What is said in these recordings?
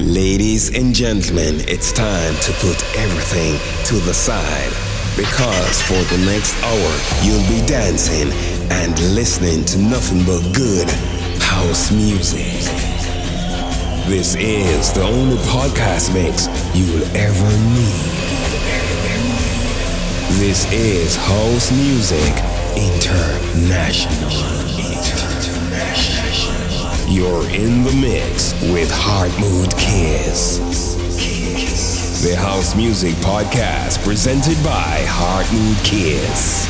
Ladies and gentlemen, it's time to put everything to the side because for the next hour you'll be dancing and listening to nothing but good house music. This is the only podcast mix you'll ever need. This is House Music International. You're in the mix with Heart Mood Kiss. The House Music Podcast presented by Heart Mood Kiss.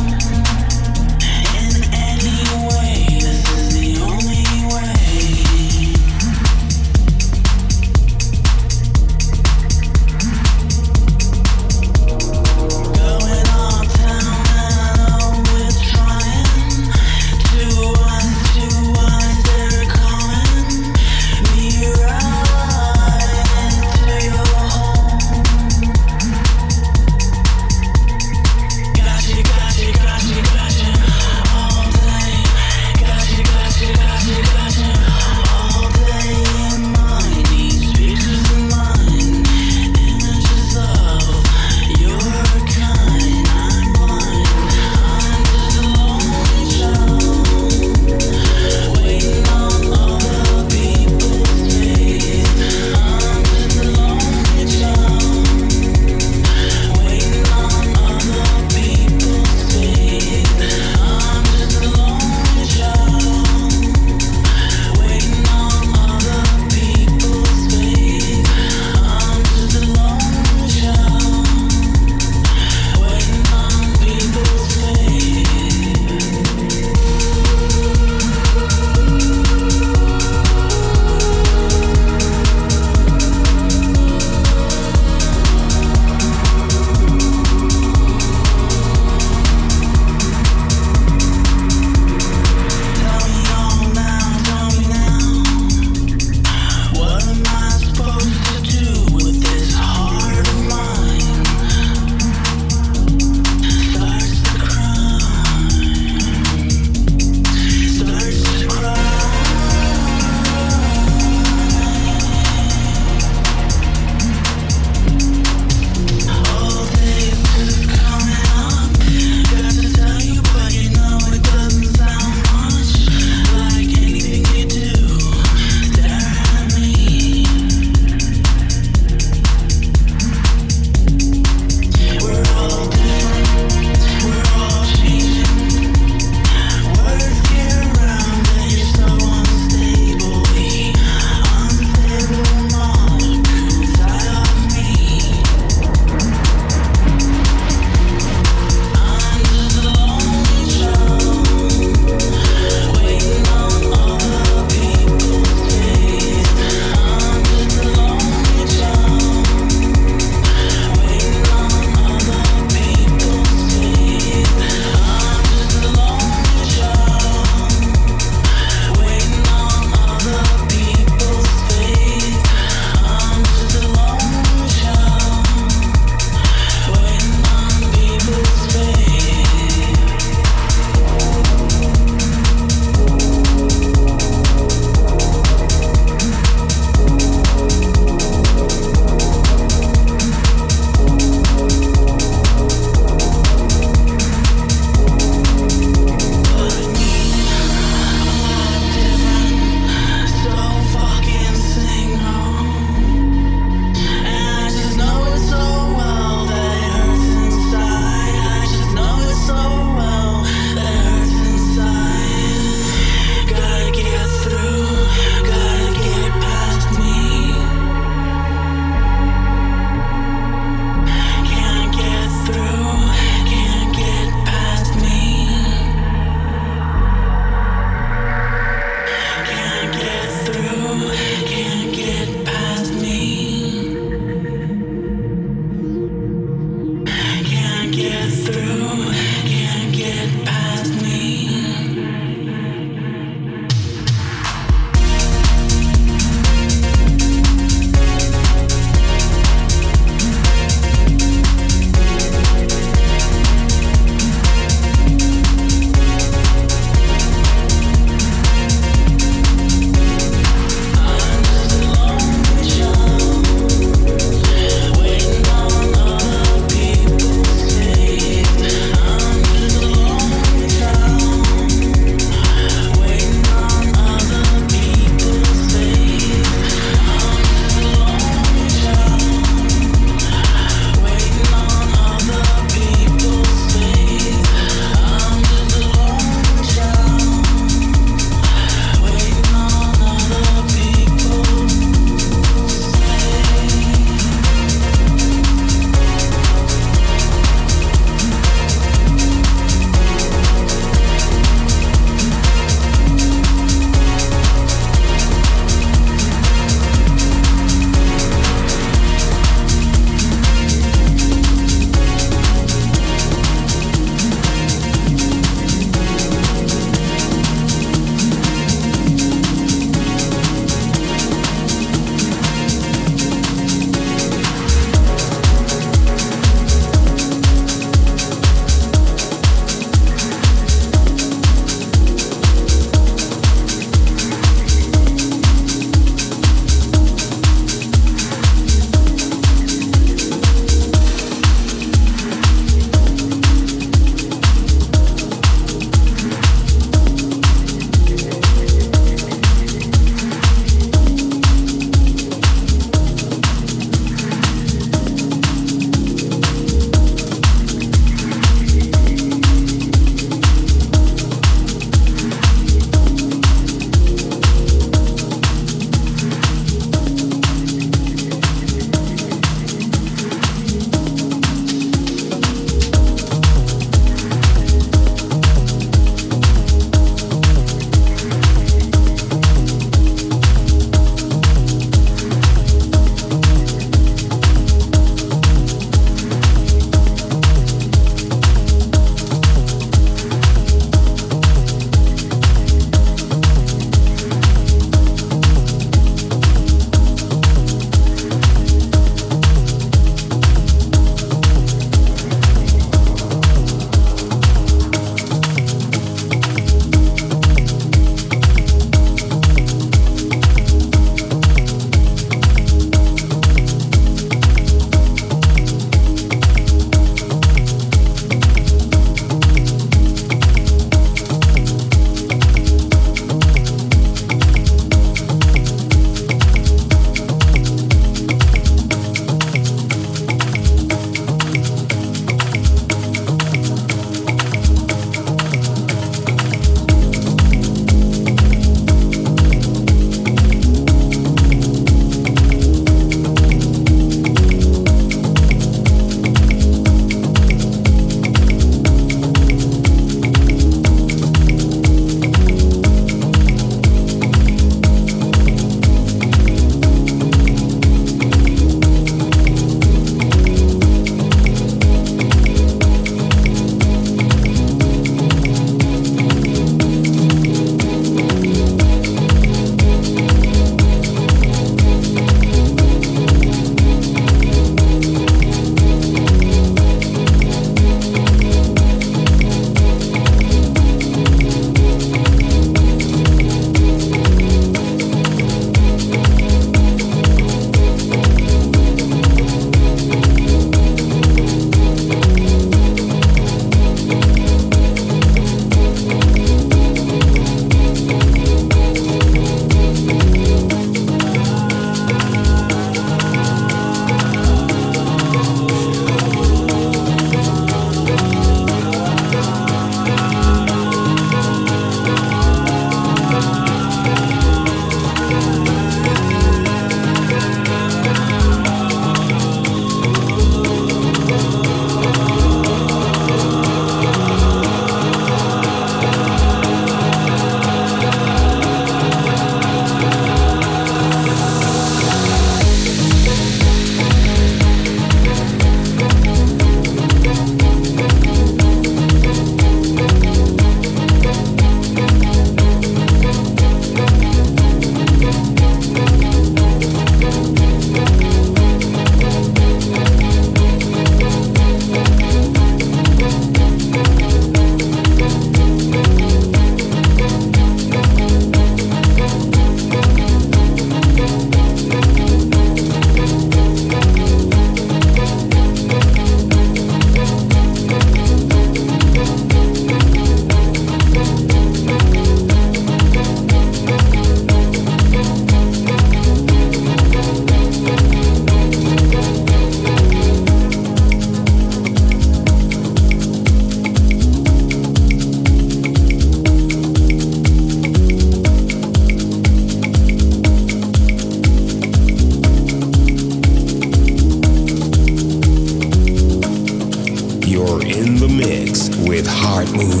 Heart Mood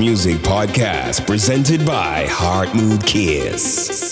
Music Podcast presented by Heart Mood Kiss.